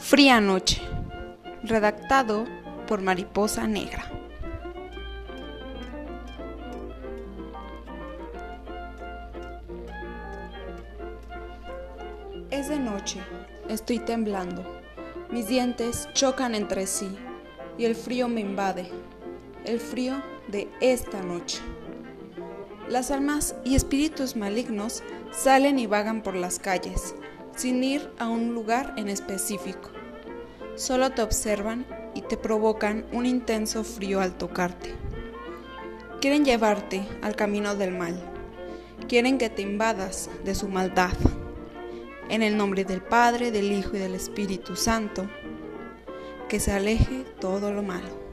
Fría Noche, redactado por Mariposa Negra. Es de noche, estoy temblando, mis dientes chocan entre sí y el frío me invade, el frío de esta noche. Las almas y espíritus malignos salen y vagan por las calles, sin ir a un lugar en específico. Solo te observan y te provocan un intenso frío al tocarte. Quieren llevarte al camino del mal. Quieren que te invadas de su maldad. En el nombre del Padre, del Hijo y del Espíritu Santo, que se aleje todo lo malo.